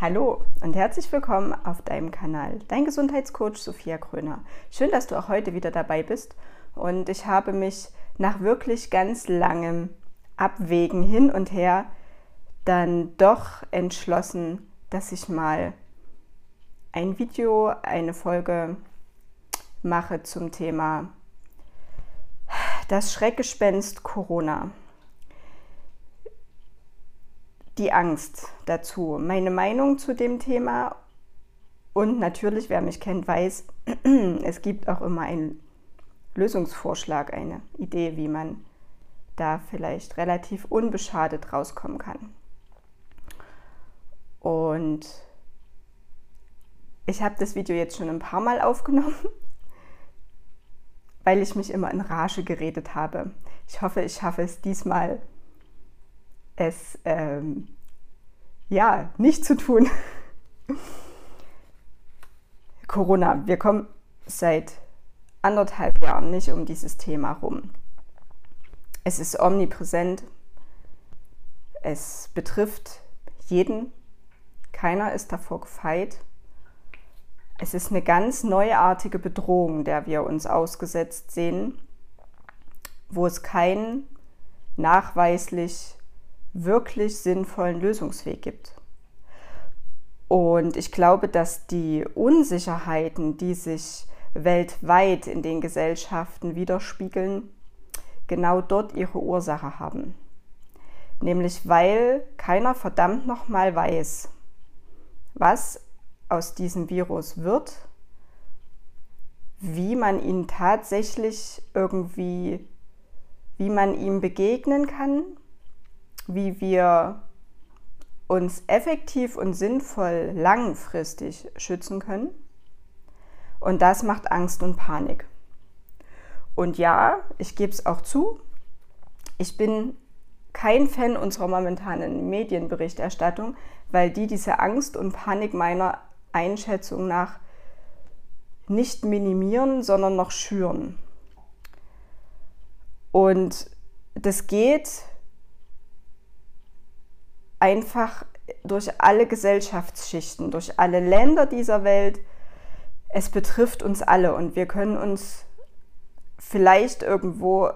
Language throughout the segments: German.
Hallo und herzlich willkommen auf deinem Kanal, dein Gesundheitscoach Sophia Kröner. Schön, dass du auch heute wieder dabei bist. Und ich habe mich nach wirklich ganz langem Abwägen hin und her dann doch entschlossen, dass ich mal ein Video, eine Folge mache zum Thema das Schreckgespenst Corona die Angst dazu, meine Meinung zu dem Thema und natürlich, wer mich kennt, weiß, es gibt auch immer einen Lösungsvorschlag, eine Idee, wie man da vielleicht relativ unbeschadet rauskommen kann. Und ich habe das Video jetzt schon ein paar Mal aufgenommen, weil ich mich immer in Rage geredet habe. Ich hoffe, ich schaffe es diesmal es ähm, ja nicht zu tun. Corona, wir kommen seit anderthalb Jahren nicht um dieses Thema rum. Es ist omnipräsent. Es betrifft jeden. Keiner ist davor gefeit. Es ist eine ganz neuartige Bedrohung, der wir uns ausgesetzt sehen, wo es keinen nachweislich wirklich sinnvollen Lösungsweg gibt. Und ich glaube, dass die Unsicherheiten, die sich weltweit in den Gesellschaften widerspiegeln, genau dort ihre Ursache haben. Nämlich weil keiner verdammt nochmal weiß, was aus diesem Virus wird, wie man ihn tatsächlich irgendwie, wie man ihm begegnen kann wie wir uns effektiv und sinnvoll langfristig schützen können. Und das macht Angst und Panik. Und ja, ich gebe es auch zu, ich bin kein Fan unserer momentanen Medienberichterstattung, weil die diese Angst und Panik meiner Einschätzung nach nicht minimieren, sondern noch schüren. Und das geht einfach durch alle Gesellschaftsschichten, durch alle Länder dieser Welt. Es betrifft uns alle und wir können uns vielleicht irgendwo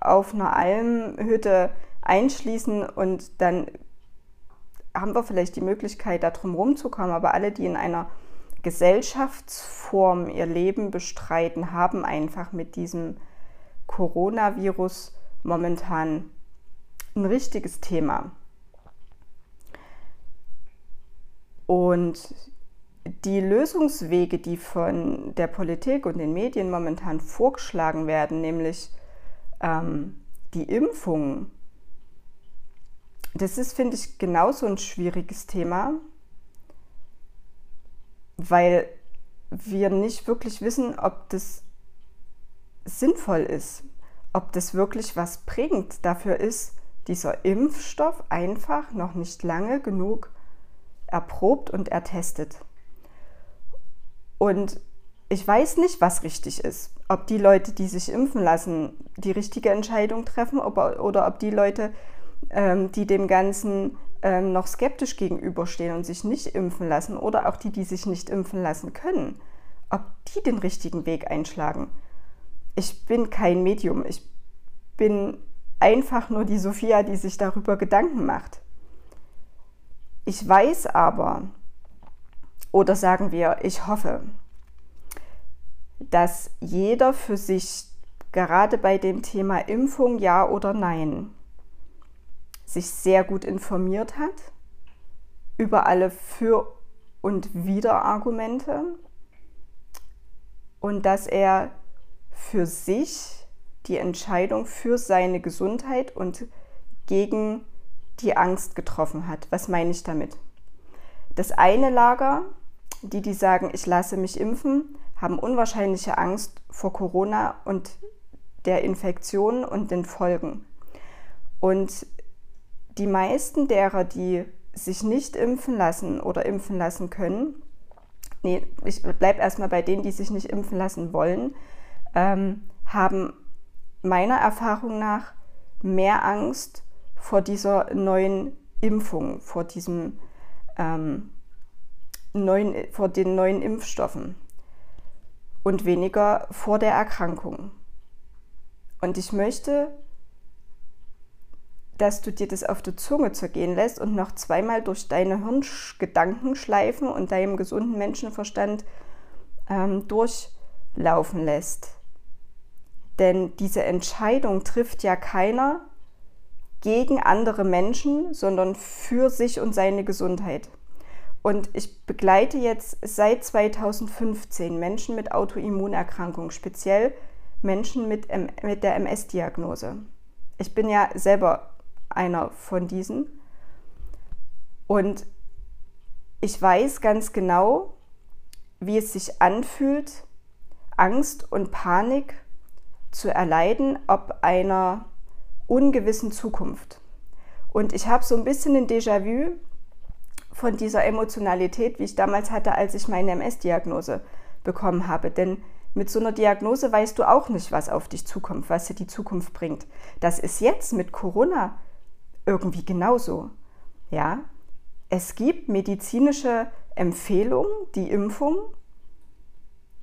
auf einer Almhütte einschließen und dann haben wir vielleicht die Möglichkeit, da drum rumzukommen. Aber alle, die in einer Gesellschaftsform ihr Leben bestreiten, haben einfach mit diesem Coronavirus momentan ein richtiges Thema. Und die Lösungswege, die von der Politik und den Medien momentan vorgeschlagen werden, nämlich ähm, die Impfung, das ist, finde ich, genauso ein schwieriges Thema, weil wir nicht wirklich wissen, ob das sinnvoll ist, ob das wirklich was bringt. Dafür ist dieser Impfstoff einfach noch nicht lange genug erprobt und ertestet. Und ich weiß nicht, was richtig ist. Ob die Leute, die sich impfen lassen, die richtige Entscheidung treffen ob, oder ob die Leute, ähm, die dem Ganzen ähm, noch skeptisch gegenüberstehen und sich nicht impfen lassen oder auch die, die sich nicht impfen lassen können, ob die den richtigen Weg einschlagen. Ich bin kein Medium. Ich bin einfach nur die Sophia, die sich darüber Gedanken macht. Ich weiß aber, oder sagen wir, ich hoffe, dass jeder für sich gerade bei dem Thema Impfung ja oder nein sich sehr gut informiert hat über alle für und wider Argumente und dass er für sich die Entscheidung für seine Gesundheit und gegen die Angst getroffen hat. Was meine ich damit? Das eine Lager, die, die sagen, ich lasse mich impfen, haben unwahrscheinliche Angst vor Corona und der Infektion und den Folgen. Und die meisten derer, die sich nicht impfen lassen oder impfen lassen können, nee, ich bleibe erstmal bei denen, die sich nicht impfen lassen wollen, ähm, haben meiner Erfahrung nach mehr Angst vor dieser neuen Impfung, vor diesem ähm, neuen, vor den neuen Impfstoffen und weniger vor der Erkrankung. Und ich möchte, dass du dir das auf die Zunge zergehen lässt und noch zweimal durch deine Hirngedanken schleifen und deinem gesunden Menschenverstand ähm, durchlaufen lässt. Denn diese Entscheidung trifft ja keiner gegen andere Menschen, sondern für sich und seine Gesundheit. Und ich begleite jetzt seit 2015 Menschen mit Autoimmunerkrankungen, speziell Menschen mit, mit der MS-Diagnose. Ich bin ja selber einer von diesen. Und ich weiß ganz genau, wie es sich anfühlt, Angst und Panik zu erleiden, ob einer ungewissen Zukunft. Und ich habe so ein bisschen ein Déjà-vu von dieser Emotionalität, wie ich damals hatte, als ich meine MS-Diagnose bekommen habe. Denn mit so einer Diagnose weißt du auch nicht, was auf dich zukommt, was dir die Zukunft bringt. Das ist jetzt mit Corona irgendwie genauso. Ja, es gibt medizinische Empfehlungen, die Impfung,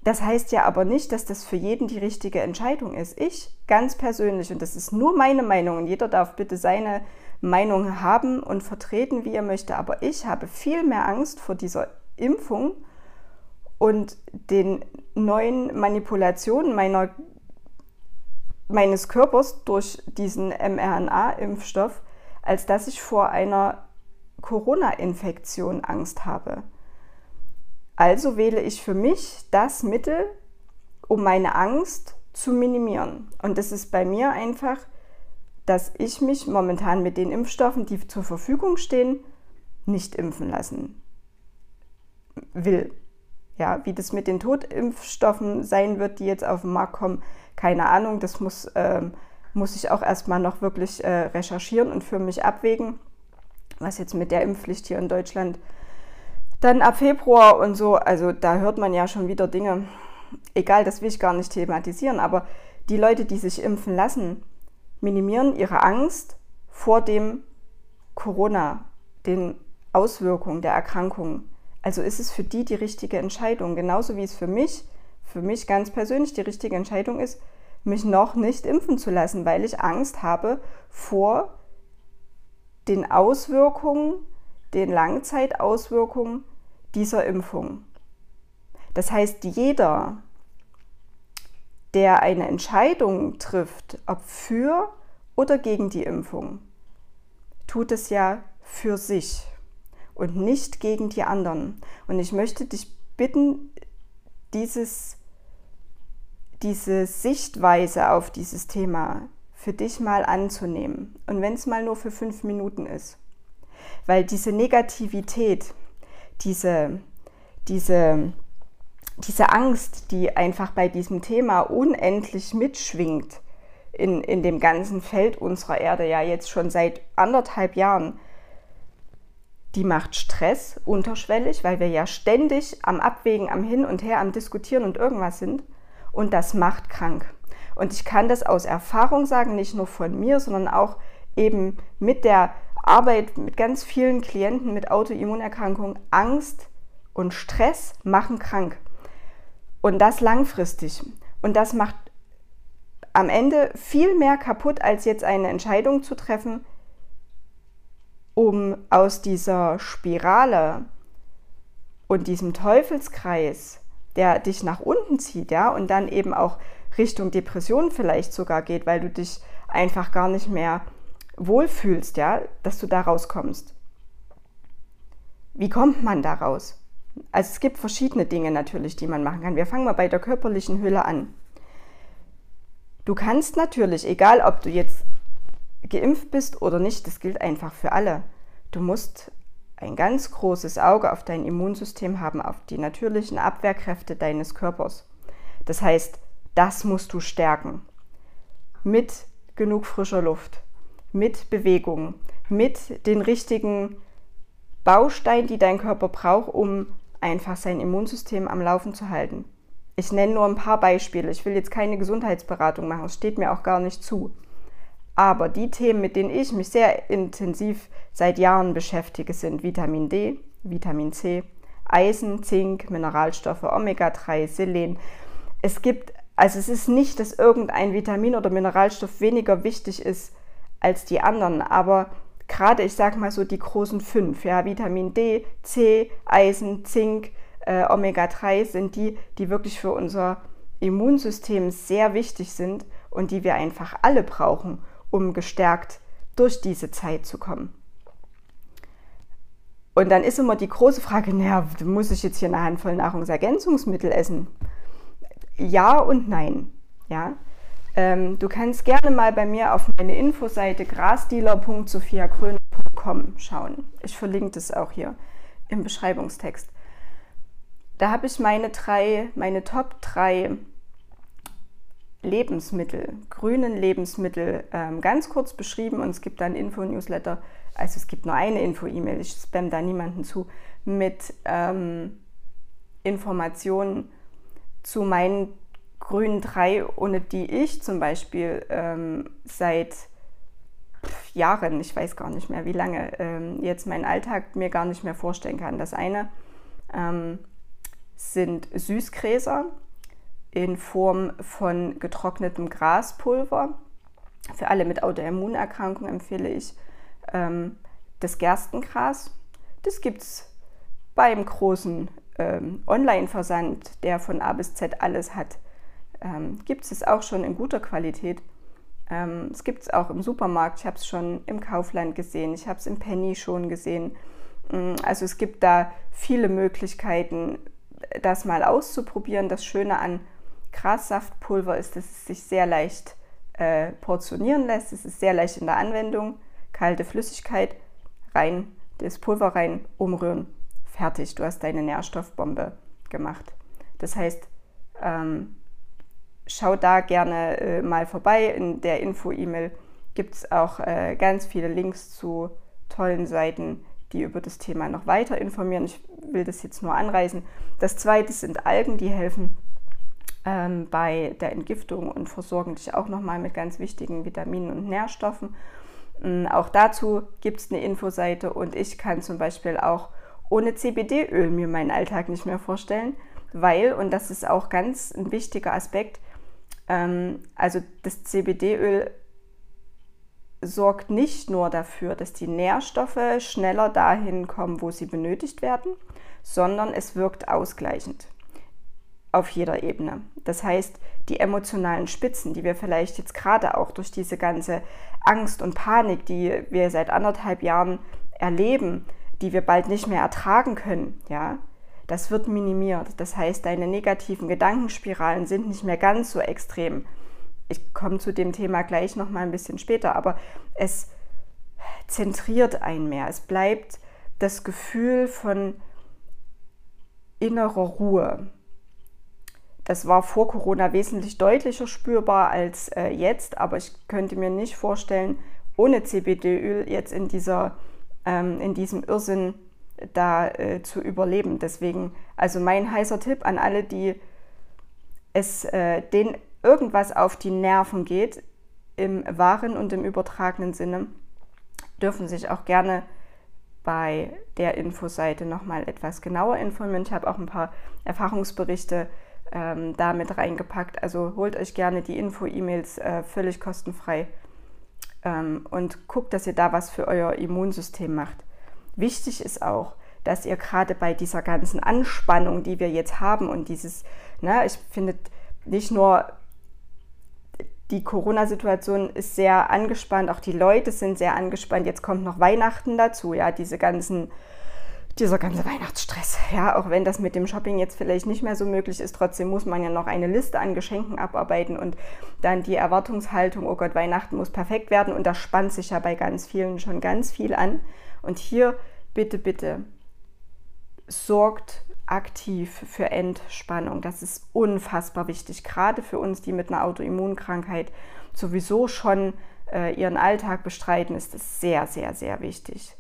das heißt ja aber nicht, dass das für jeden die richtige Entscheidung ist. Ich ganz persönlich, und das ist nur meine Meinung, und jeder darf bitte seine Meinung haben und vertreten, wie er möchte, aber ich habe viel mehr Angst vor dieser Impfung und den neuen Manipulationen meiner, meines Körpers durch diesen mRNA-Impfstoff, als dass ich vor einer Corona-Infektion Angst habe. Also wähle ich für mich das Mittel, um meine Angst zu minimieren. Und das ist bei mir einfach, dass ich mich momentan mit den Impfstoffen, die zur Verfügung stehen, nicht impfen lassen will. Ja, wie das mit den Totimpfstoffen sein wird, die jetzt auf den Markt kommen, keine Ahnung. Das muss, ähm, muss ich auch erstmal noch wirklich äh, recherchieren und für mich abwägen, was jetzt mit der Impfpflicht hier in Deutschland dann ab Februar und so, also da hört man ja schon wieder Dinge. Egal, das will ich gar nicht thematisieren, aber die Leute, die sich impfen lassen, minimieren ihre Angst vor dem Corona, den Auswirkungen der Erkrankung. Also ist es für die die richtige Entscheidung, genauso wie es für mich, für mich ganz persönlich die richtige Entscheidung ist, mich noch nicht impfen zu lassen, weil ich Angst habe vor den Auswirkungen den Langzeitauswirkungen dieser Impfung. Das heißt, jeder, der eine Entscheidung trifft, ob für oder gegen die Impfung, tut es ja für sich und nicht gegen die anderen. Und ich möchte dich bitten, dieses, diese Sichtweise auf dieses Thema für dich mal anzunehmen. Und wenn es mal nur für fünf Minuten ist. Weil diese Negativität, diese, diese, diese Angst, die einfach bei diesem Thema unendlich mitschwingt, in, in dem ganzen Feld unserer Erde ja jetzt schon seit anderthalb Jahren, die macht Stress unterschwellig, weil wir ja ständig am Abwägen, am Hin und Her, am Diskutieren und irgendwas sind. Und das macht krank. Und ich kann das aus Erfahrung sagen, nicht nur von mir, sondern auch eben mit der Arbeit mit ganz vielen Klienten mit Autoimmunerkrankungen, Angst und Stress machen krank. Und das langfristig. Und das macht am Ende viel mehr kaputt, als jetzt eine Entscheidung zu treffen, um aus dieser Spirale und diesem Teufelskreis, der dich nach unten zieht, ja, und dann eben auch Richtung Depression vielleicht sogar geht, weil du dich einfach gar nicht mehr wohlfühlst, ja, dass du da rauskommst. Wie kommt man da raus? Also es gibt verschiedene Dinge natürlich, die man machen kann. Wir fangen mal bei der körperlichen Hülle an. Du kannst natürlich, egal ob du jetzt geimpft bist oder nicht, das gilt einfach für alle. Du musst ein ganz großes Auge auf dein Immunsystem haben, auf die natürlichen Abwehrkräfte deines Körpers. Das heißt, das musst du stärken. Mit genug frischer Luft, mit Bewegung, mit den richtigen Bausteinen, die dein Körper braucht, um einfach sein Immunsystem am Laufen zu halten. Ich nenne nur ein paar Beispiele. Ich will jetzt keine Gesundheitsberatung machen, es steht mir auch gar nicht zu. Aber die Themen, mit denen ich mich sehr intensiv seit Jahren beschäftige, sind Vitamin D, Vitamin C, Eisen, Zink, Mineralstoffe, Omega-3, Selen. Es gibt, also es ist nicht, dass irgendein Vitamin oder Mineralstoff weniger wichtig ist als die anderen, aber gerade, ich sage mal so die großen fünf, ja, Vitamin D, C, Eisen, Zink, äh, Omega-3 sind die, die wirklich für unser Immunsystem sehr wichtig sind und die wir einfach alle brauchen, um gestärkt durch diese Zeit zu kommen. Und dann ist immer die große Frage, naja, muss ich jetzt hier eine Handvoll Nahrungsergänzungsmittel essen? Ja und nein. Ja? Ähm, du kannst gerne mal bei mir auf meine Infoseite grasdealer.sophiakröner.com schauen. Ich verlinke das auch hier im Beschreibungstext. Da habe ich meine drei, meine Top 3 Lebensmittel, grünen Lebensmittel ähm, ganz kurz beschrieben und es gibt dann Info-Newsletter, also es gibt nur eine Info-E-Mail, ich spam da niemanden zu, mit ähm, Informationen zu meinen grünen drei, ohne die ich zum Beispiel ähm, seit Jahren, ich weiß gar nicht mehr wie lange, ähm, jetzt meinen Alltag mir gar nicht mehr vorstellen kann. Das eine ähm, sind Süßgräser in Form von getrocknetem Graspulver. Für alle mit Autoimmunerkrankungen empfehle ich ähm, das Gerstengras. Das gibt es beim großen ähm, Online-Versand, der von A bis Z alles hat. Ähm, gibt es auch schon in guter Qualität. Ähm, es gibt es auch im Supermarkt. Ich habe es schon im Kaufland gesehen. Ich habe es im Penny schon gesehen. Mm, also es gibt da viele Möglichkeiten, das mal auszuprobieren. Das Schöne an Grassaftpulver ist, dass es sich sehr leicht äh, portionieren lässt. Es ist sehr leicht in der Anwendung. Kalte Flüssigkeit rein, das Pulver rein, umrühren, fertig. Du hast deine Nährstoffbombe gemacht. Das heißt, ähm, schau da gerne äh, mal vorbei. In der Info-E-Mail gibt es auch äh, ganz viele Links zu tollen Seiten, die über das Thema noch weiter informieren. Ich will das jetzt nur anreißen. Das zweite sind Algen, die helfen ähm, bei der Entgiftung und versorgen dich auch nochmal mit ganz wichtigen Vitaminen und Nährstoffen. Ähm, auch dazu gibt es eine Infoseite und ich kann zum Beispiel auch ohne CBD-Öl mir meinen Alltag nicht mehr vorstellen, weil, und das ist auch ganz ein wichtiger Aspekt, ähm, also das CBD-Öl sorgt nicht nur dafür, dass die Nährstoffe schneller dahin kommen, wo sie benötigt werden, sondern es wirkt ausgleichend auf jeder Ebene. Das heißt, die emotionalen Spitzen, die wir vielleicht jetzt gerade auch durch diese ganze Angst und Panik, die wir seit anderthalb Jahren erleben, die wir bald nicht mehr ertragen können, ja, das wird minimiert. Das heißt, deine negativen Gedankenspiralen sind nicht mehr ganz so extrem. Ich komme zu dem Thema gleich noch mal ein bisschen später, aber es zentriert einen mehr. Es bleibt das Gefühl von innerer Ruhe. Das war vor Corona wesentlich deutlicher spürbar als äh, jetzt, aber ich könnte mir nicht vorstellen, ohne CBD-Öl jetzt in, dieser, ähm, in diesem Irrsinn da äh, zu überleben. Deswegen, also mein heißer Tipp an alle, die es äh, denen irgendwas auf die Nerven geht, im wahren und im übertragenen Sinne, dürfen sich auch gerne bei der Infoseite nochmal etwas genauer informieren. Ich habe auch ein paar Erfahrungsberichte ähm, da mit reingepackt. Also holt euch gerne die Info-E-Mails äh, völlig kostenfrei ähm, und guckt, dass ihr da was für euer Immunsystem macht. Wichtig ist auch, dass ihr gerade bei dieser ganzen Anspannung, die wir jetzt haben und dieses, ne, ich finde nicht nur die Corona-Situation ist sehr angespannt, auch die Leute sind sehr angespannt. Jetzt kommt noch Weihnachten dazu, ja, diese ganzen dieser ganze Weihnachtsstress. Ja, auch wenn das mit dem Shopping jetzt vielleicht nicht mehr so möglich ist, trotzdem muss man ja noch eine Liste an Geschenken abarbeiten und dann die Erwartungshaltung, oh Gott, Weihnachten muss perfekt werden und da spannt sich ja bei ganz vielen schon ganz viel an. Und hier bitte, bitte sorgt aktiv für Entspannung. Das ist unfassbar wichtig, gerade für uns, die mit einer Autoimmunkrankheit sowieso schon äh, ihren Alltag bestreiten, ist es sehr, sehr, sehr wichtig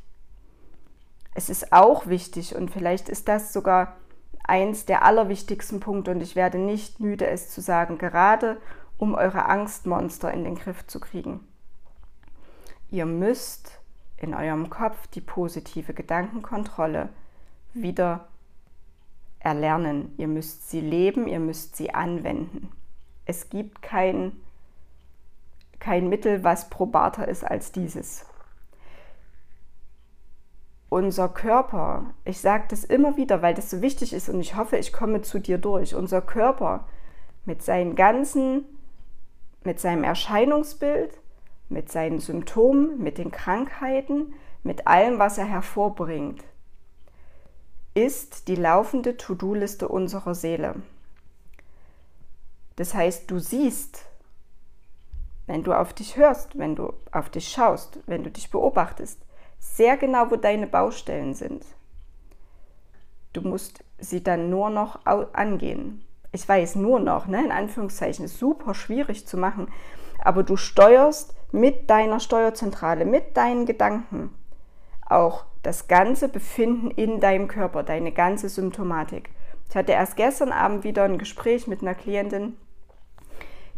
es ist auch wichtig und vielleicht ist das sogar eins der allerwichtigsten Punkte und ich werde nicht müde, es zu sagen, gerade um eure Angstmonster in den Griff zu kriegen. ihr müsst in eurem Kopf die positive Gedankenkontrolle wieder erlernen. Ihr müsst sie leben, ihr müsst sie anwenden. Es gibt kein, kein Mittel, was probater ist als dieses. Unser Körper, ich sage das immer wieder, weil das so wichtig ist und ich hoffe, ich komme zu dir durch. Unser Körper mit seinen ganzen, mit seinem Erscheinungsbild, mit seinen Symptomen, mit den Krankheiten, mit allem, was er hervorbringt, ist die laufende To-Do-Liste unserer Seele. Das heißt, du siehst, wenn du auf dich hörst, wenn du auf dich schaust, wenn du dich beobachtest, sehr genau, wo deine Baustellen sind. Du musst sie dann nur noch angehen. Ich weiß nur noch, ne, in Anführungszeichen, ist super schwierig zu machen, aber du steuerst mit deiner Steuerzentrale, mit deinen Gedanken auch das ganze Befinden in deinem Körper, deine ganze Symptomatik. Ich hatte erst gestern Abend wieder ein Gespräch mit einer Klientin,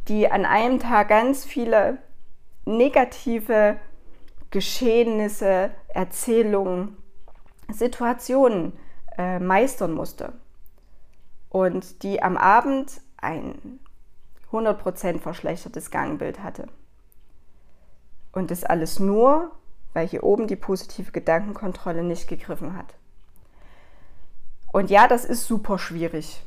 die an einem Tag ganz viele negative Geschehnisse, Erzählungen, Situationen äh, meistern musste. Und die am Abend ein 100% verschlechtertes Gangbild hatte. Und das alles nur, weil hier oben die positive Gedankenkontrolle nicht gegriffen hat. Und ja, das ist super schwierig.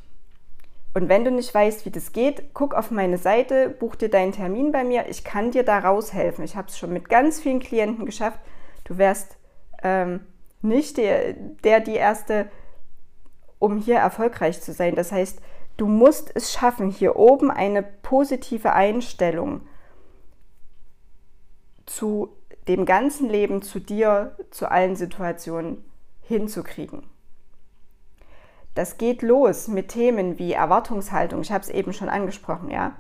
Und wenn du nicht weißt, wie das geht, guck auf meine Seite, buch dir deinen Termin bei mir. Ich kann dir da raushelfen. Ich habe es schon mit ganz vielen Klienten geschafft. Du wärst ähm, nicht der, der, die Erste, um hier erfolgreich zu sein. Das heißt, du musst es schaffen, hier oben eine positive Einstellung zu dem ganzen Leben, zu dir, zu allen Situationen hinzukriegen. Das geht los mit Themen wie Erwartungshaltung. Ich habe es eben schon angesprochen, ja.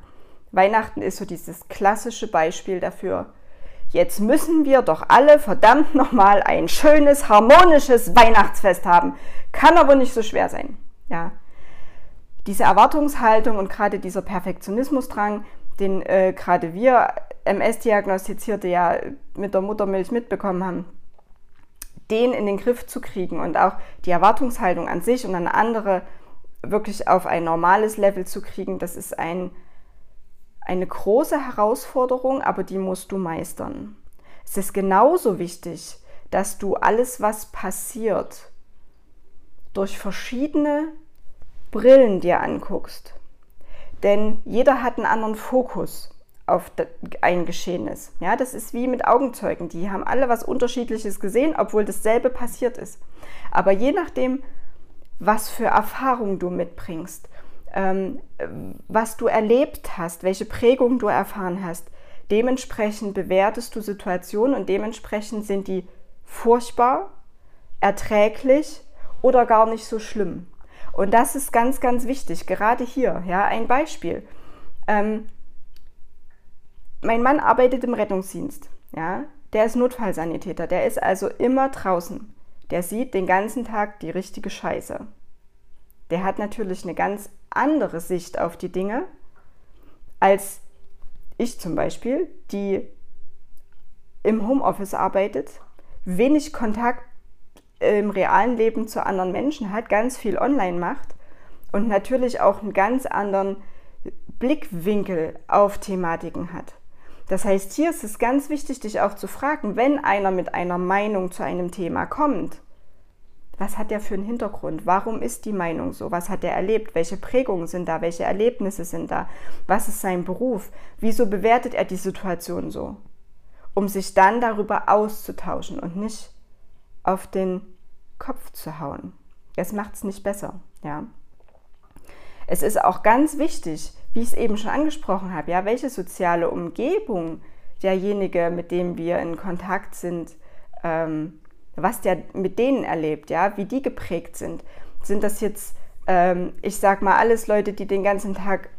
Weihnachten ist so dieses klassische Beispiel dafür. Jetzt müssen wir doch alle verdammt nochmal ein schönes, harmonisches Weihnachtsfest haben. Kann aber nicht so schwer sein. Ja. Diese Erwartungshaltung und gerade dieser Perfektionismusdrang, den äh, gerade wir MS-Diagnostizierte ja mit der Muttermilch mitbekommen haben, den in den Griff zu kriegen und auch die Erwartungshaltung an sich und an andere wirklich auf ein normales Level zu kriegen, das ist ein, eine große Herausforderung, aber die musst du meistern. Es ist genauso wichtig, dass du alles, was passiert, durch verschiedene Brillen dir anguckst. Denn jeder hat einen anderen Fokus auf ein Geschehnis. Ja, das ist wie mit Augenzeugen. Die haben alle was Unterschiedliches gesehen, obwohl dasselbe passiert ist. Aber je nachdem, was für Erfahrungen du mitbringst, ähm, was du erlebt hast, welche Prägung du erfahren hast, dementsprechend bewertest du Situationen und dementsprechend sind die furchtbar, erträglich oder gar nicht so schlimm. Und das ist ganz, ganz wichtig, gerade hier. Ja, ein Beispiel. Ähm, mein Mann arbeitet im Rettungsdienst. Ja? Der ist Notfallsanitäter. Der ist also immer draußen. Der sieht den ganzen Tag die richtige Scheiße. Der hat natürlich eine ganz andere Sicht auf die Dinge als ich zum Beispiel, die im Homeoffice arbeitet, wenig Kontakt im realen Leben zu anderen Menschen hat, ganz viel online macht und natürlich auch einen ganz anderen Blickwinkel auf Thematiken hat. Das heißt, hier ist es ganz wichtig, dich auch zu fragen, wenn einer mit einer Meinung zu einem Thema kommt, was hat der für einen Hintergrund? Warum ist die Meinung so? Was hat er erlebt? Welche Prägungen sind da? Welche Erlebnisse sind da? Was ist sein Beruf? Wieso bewertet er die Situation so? Um sich dann darüber auszutauschen und nicht auf den Kopf zu hauen. Das macht es nicht besser, ja. Es ist auch ganz wichtig, wie ich es eben schon angesprochen habe, ja, welche soziale Umgebung derjenige, mit dem wir in Kontakt sind, ähm, was der mit denen erlebt, ja, wie die geprägt sind. Sind das jetzt, ähm, ich sag mal, alles Leute, die den ganzen Tag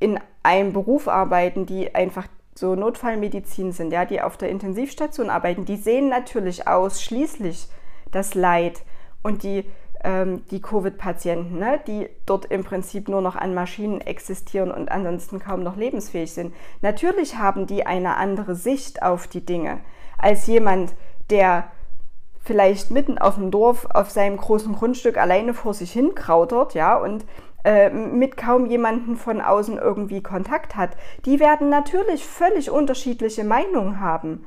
in einem Beruf arbeiten, die einfach so Notfallmedizin sind, ja, die auf der Intensivstation arbeiten, die sehen natürlich ausschließlich das Leid und die ähm, die Covid-Patienten, ne, die dort im Prinzip nur noch an Maschinen existieren und ansonsten kaum noch lebensfähig sind. Natürlich haben die eine andere Sicht auf die Dinge als jemand, der vielleicht mitten auf dem Dorf auf seinem großen Grundstück alleine vor sich hin krautert, ja, und äh, mit kaum jemanden von außen irgendwie Kontakt hat. Die werden natürlich völlig unterschiedliche Meinungen haben.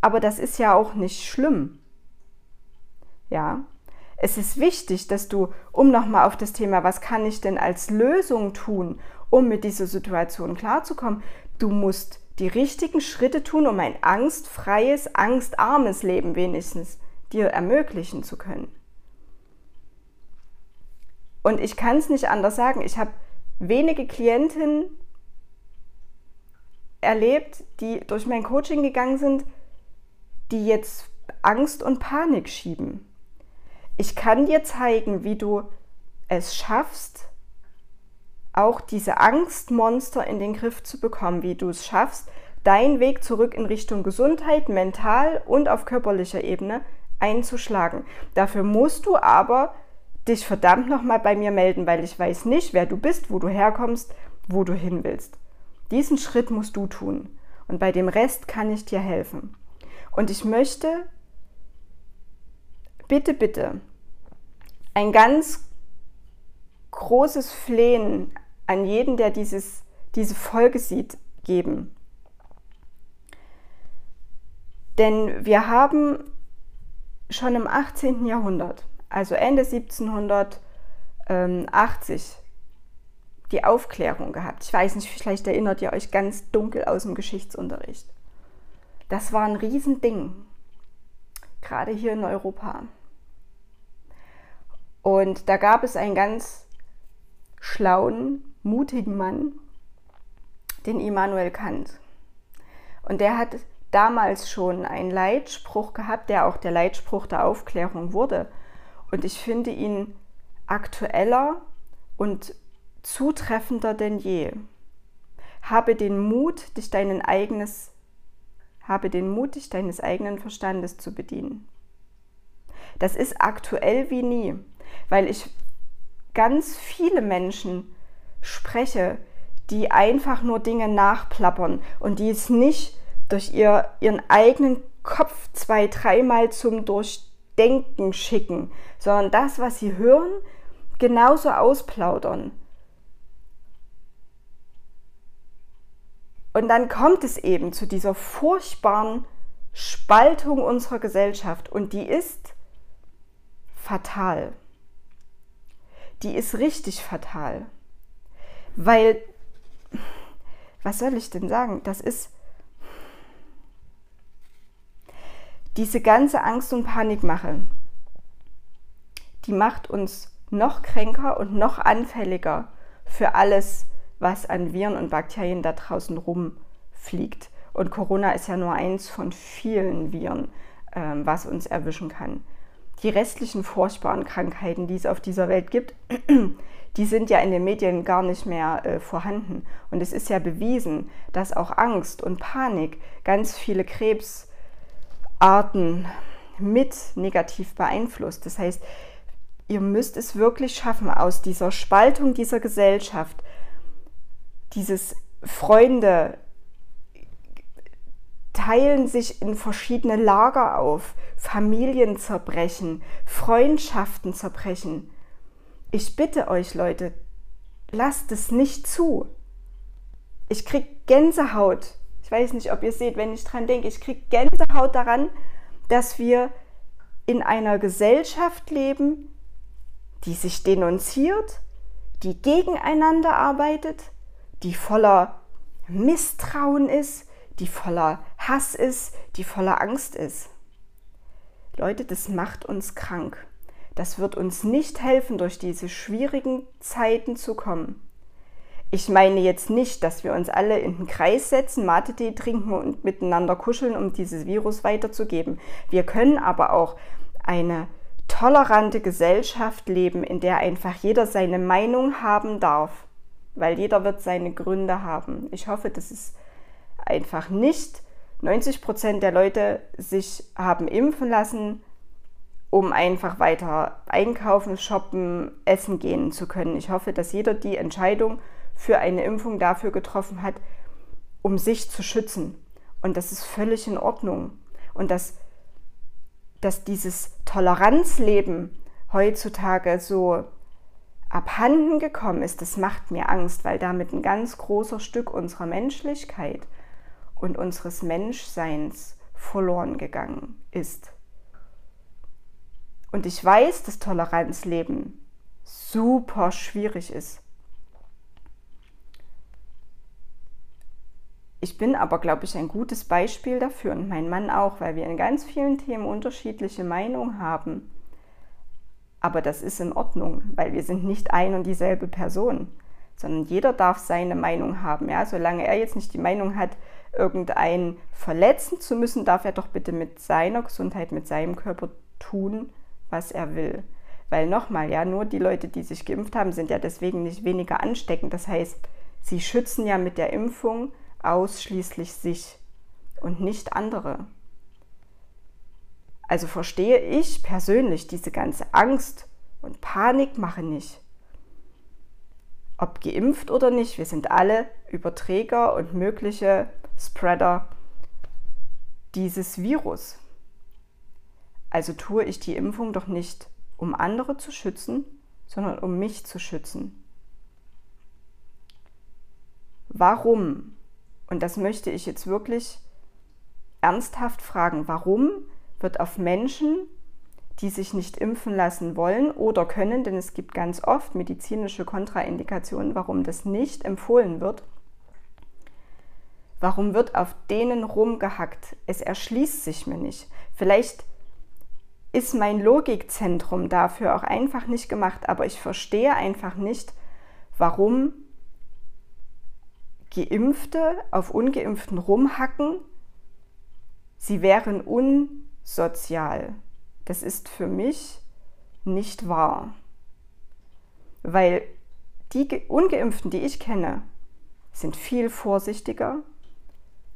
Aber das ist ja auch nicht schlimm. Ja, es ist wichtig, dass du, um nochmal auf das Thema, was kann ich denn als Lösung tun, um mit dieser Situation klarzukommen, du musst die richtigen Schritte tun, um ein angstfreies, angstarmes Leben wenigstens dir ermöglichen zu können. Und ich kann es nicht anders sagen. Ich habe wenige Klientinnen erlebt, die durch mein Coaching gegangen sind, die jetzt Angst und Panik schieben ich kann dir zeigen, wie du es schaffst, auch diese Angstmonster in den Griff zu bekommen, wie du es schaffst, deinen Weg zurück in Richtung Gesundheit, mental und auf körperlicher Ebene einzuschlagen. Dafür musst du aber dich verdammt nochmal bei mir melden, weil ich weiß nicht, wer du bist, wo du herkommst, wo du hin willst. Diesen Schritt musst du tun. Und bei dem Rest kann ich dir helfen. Und ich möchte bitte, bitte ein ganz großes Flehen an jeden, der dieses, diese Folge sieht, geben. Denn wir haben schon im 18. Jahrhundert, also Ende 1780, die Aufklärung gehabt. Ich weiß nicht, vielleicht erinnert ihr euch ganz dunkel aus dem Geschichtsunterricht. Das war ein Riesending, gerade hier in Europa. Und da gab es einen ganz schlauen, mutigen Mann, den Immanuel Kant. Und der hat damals schon einen Leitspruch gehabt, der auch der Leitspruch der Aufklärung wurde. Und ich finde ihn aktueller und zutreffender denn je. Habe den Mut, dich deinen eigenes, habe den Mut, dich deines eigenen Verstandes zu bedienen. Das ist aktuell wie nie weil ich ganz viele Menschen spreche, die einfach nur Dinge nachplappern und die es nicht durch ihr, ihren eigenen Kopf zwei, dreimal zum Durchdenken schicken, sondern das, was sie hören, genauso ausplaudern. Und dann kommt es eben zu dieser furchtbaren Spaltung unserer Gesellschaft und die ist fatal die ist richtig fatal. Weil, was soll ich denn sagen? Das ist diese ganze Angst- und Panikmache, die macht uns noch kränker und noch anfälliger für alles, was an Viren und Bakterien da draußen rumfliegt. Und Corona ist ja nur eins von vielen Viren, ähm, was uns erwischen kann die restlichen furchtbaren Krankheiten, die es auf dieser Welt gibt, die sind ja in den Medien gar nicht mehr äh, vorhanden. Und es ist ja bewiesen, dass auch Angst und Panik ganz viele Krebsarten mit negativ beeinflusst. Das heißt, ihr müsst es wirklich schaffen, aus dieser Spaltung dieser Gesellschaft, dieses Freunde teilen sich in verschiedene Lager auf, Familien zerbrechen, Freundschaften zerbrechen. Ich bitte euch Leute, lasst es nicht zu. Ich krieg Gänsehaut. Ich weiß nicht, ob ihr seht, wenn ich dran denke, ich krieg Gänsehaut daran, dass wir in einer Gesellschaft leben, die sich denunziert, die gegeneinander arbeitet, die voller Misstrauen ist, die voller Hass ist, die voller Angst ist. Leute, das macht uns krank. Das wird uns nicht helfen, durch diese schwierigen Zeiten zu kommen. Ich meine jetzt nicht, dass wir uns alle in den Kreis setzen, Mate-Tee trinken und miteinander kuscheln, um dieses Virus weiterzugeben. Wir können aber auch eine tolerante Gesellschaft leben, in der einfach jeder seine Meinung haben darf, weil jeder wird seine Gründe haben. Ich hoffe, das ist einfach nicht 90 Prozent der Leute sich haben impfen lassen um einfach weiter einkaufen, shoppen, essen gehen zu können. Ich hoffe, dass jeder die Entscheidung für eine Impfung dafür getroffen hat, um sich zu schützen. Und das ist völlig in Ordnung. Und dass, dass dieses Toleranzleben heutzutage so abhanden gekommen ist, das macht mir Angst, weil damit ein ganz großer Stück unserer Menschlichkeit und unseres Menschseins verloren gegangen ist. Und ich weiß, dass Toleranzleben super schwierig ist. Ich bin aber, glaube ich, ein gutes Beispiel dafür und mein Mann auch, weil wir in ganz vielen Themen unterschiedliche Meinungen haben. Aber das ist in Ordnung, weil wir sind nicht ein und dieselbe Person, sondern jeder darf seine Meinung haben. Ja? Solange er jetzt nicht die Meinung hat, irgendeinen verletzen zu müssen, darf er doch bitte mit seiner Gesundheit, mit seinem Körper tun, was er will. Weil nochmal, ja, nur die Leute, die sich geimpft haben, sind ja deswegen nicht weniger ansteckend. Das heißt, sie schützen ja mit der Impfung ausschließlich sich und nicht andere. Also verstehe ich persönlich diese ganze Angst und Panikmache nicht. Ob geimpft oder nicht, wir sind alle Überträger und mögliche Spreader dieses Virus. Also tue ich die Impfung doch nicht, um andere zu schützen, sondern um mich zu schützen. Warum? Und das möchte ich jetzt wirklich ernsthaft fragen. Warum wird auf Menschen, die sich nicht impfen lassen wollen oder können, denn es gibt ganz oft medizinische Kontraindikationen, warum das nicht empfohlen wird, warum wird auf denen rumgehackt? Es erschließt sich mir nicht. Vielleicht ist mein Logikzentrum dafür auch einfach nicht gemacht, aber ich verstehe einfach nicht, warum Geimpfte auf ungeimpften rumhacken. Sie wären unsozial. Das ist für mich nicht wahr. Weil die ungeimpften, die ich kenne, sind viel vorsichtiger,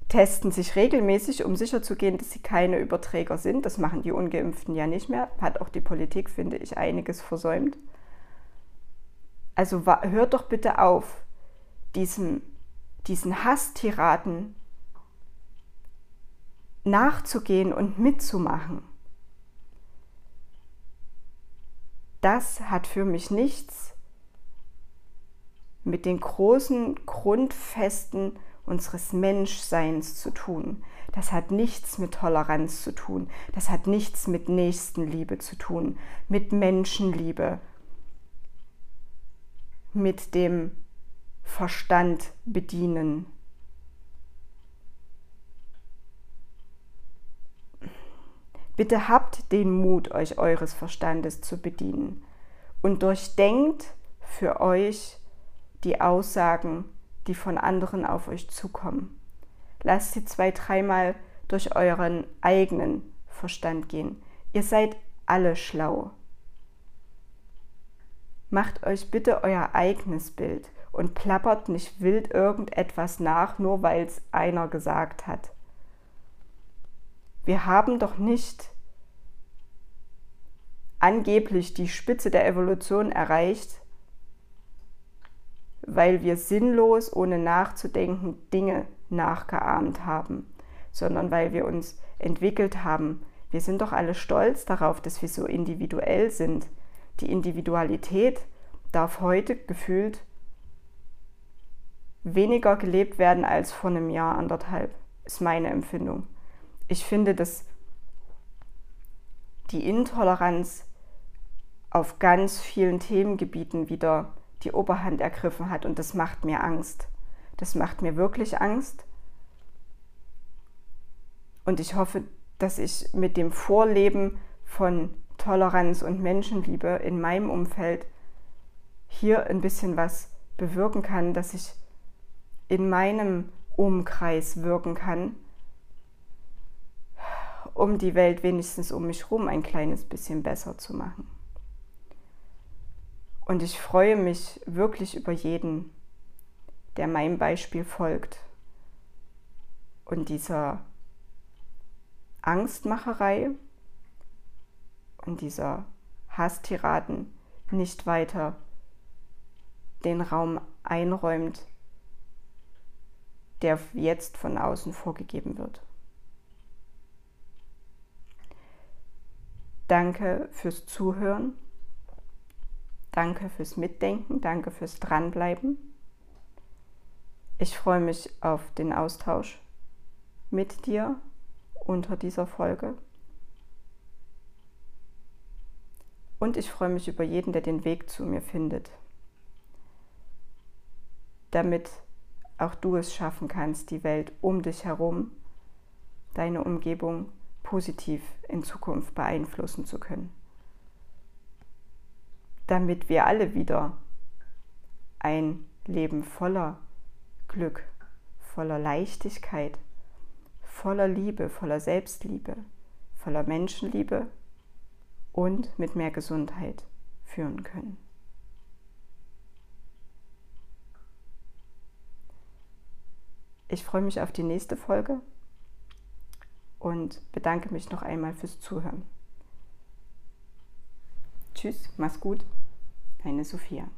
testen sich regelmäßig, um sicherzugehen, dass sie keine Überträger sind. Das machen die ungeimpften ja nicht mehr. Hat auch die Politik, finde ich, einiges versäumt. Also hört doch bitte auf, diesem, diesen Hasstiraden nachzugehen und mitzumachen. Das hat für mich nichts mit den großen Grundfesten unseres Menschseins zu tun. Das hat nichts mit Toleranz zu tun. Das hat nichts mit Nächstenliebe zu tun, mit Menschenliebe, mit dem Verstand bedienen. Bitte habt den Mut, euch eures Verstandes zu bedienen und durchdenkt für euch die Aussagen die von anderen auf euch zukommen. Lasst sie zwei, dreimal durch euren eigenen Verstand gehen. Ihr seid alle schlau. Macht euch bitte euer eigenes Bild und plappert nicht wild irgendetwas nach, nur weil es einer gesagt hat. Wir haben doch nicht angeblich die Spitze der Evolution erreicht, weil wir sinnlos, ohne nachzudenken, Dinge nachgeahmt haben, sondern weil wir uns entwickelt haben. Wir sind doch alle stolz darauf, dass wir so individuell sind. Die Individualität darf heute gefühlt weniger gelebt werden als vor einem Jahr, anderthalb, ist meine Empfindung. Ich finde, dass die Intoleranz auf ganz vielen Themengebieten wieder die Oberhand ergriffen hat und das macht mir Angst. Das macht mir wirklich Angst. Und ich hoffe, dass ich mit dem Vorleben von Toleranz und Menschenliebe in meinem Umfeld hier ein bisschen was bewirken kann, dass ich in meinem Umkreis wirken kann, um die Welt wenigstens um mich herum ein kleines bisschen besser zu machen. Und ich freue mich wirklich über jeden, der meinem Beispiel folgt und dieser Angstmacherei und dieser Hasstiraden nicht weiter den Raum einräumt, der jetzt von außen vorgegeben wird. Danke fürs Zuhören. Danke fürs Mitdenken. Danke fürs Dranbleiben. Ich freue mich auf den Austausch mit dir unter dieser Folge. Und ich freue mich über jeden, der den Weg zu mir findet, damit auch du es schaffen kannst, die Welt um dich herum, deine Umgebung positiv in Zukunft beeinflussen zu können. Damit wir alle wieder ein Leben voller Glück, voller Leichtigkeit, voller Liebe, voller Selbstliebe, voller Menschenliebe und mit mehr Gesundheit führen können. Ich freue mich auf die nächste Folge und bedanke mich noch einmal fürs Zuhören. Tschüss, mach's gut, deine Sophia.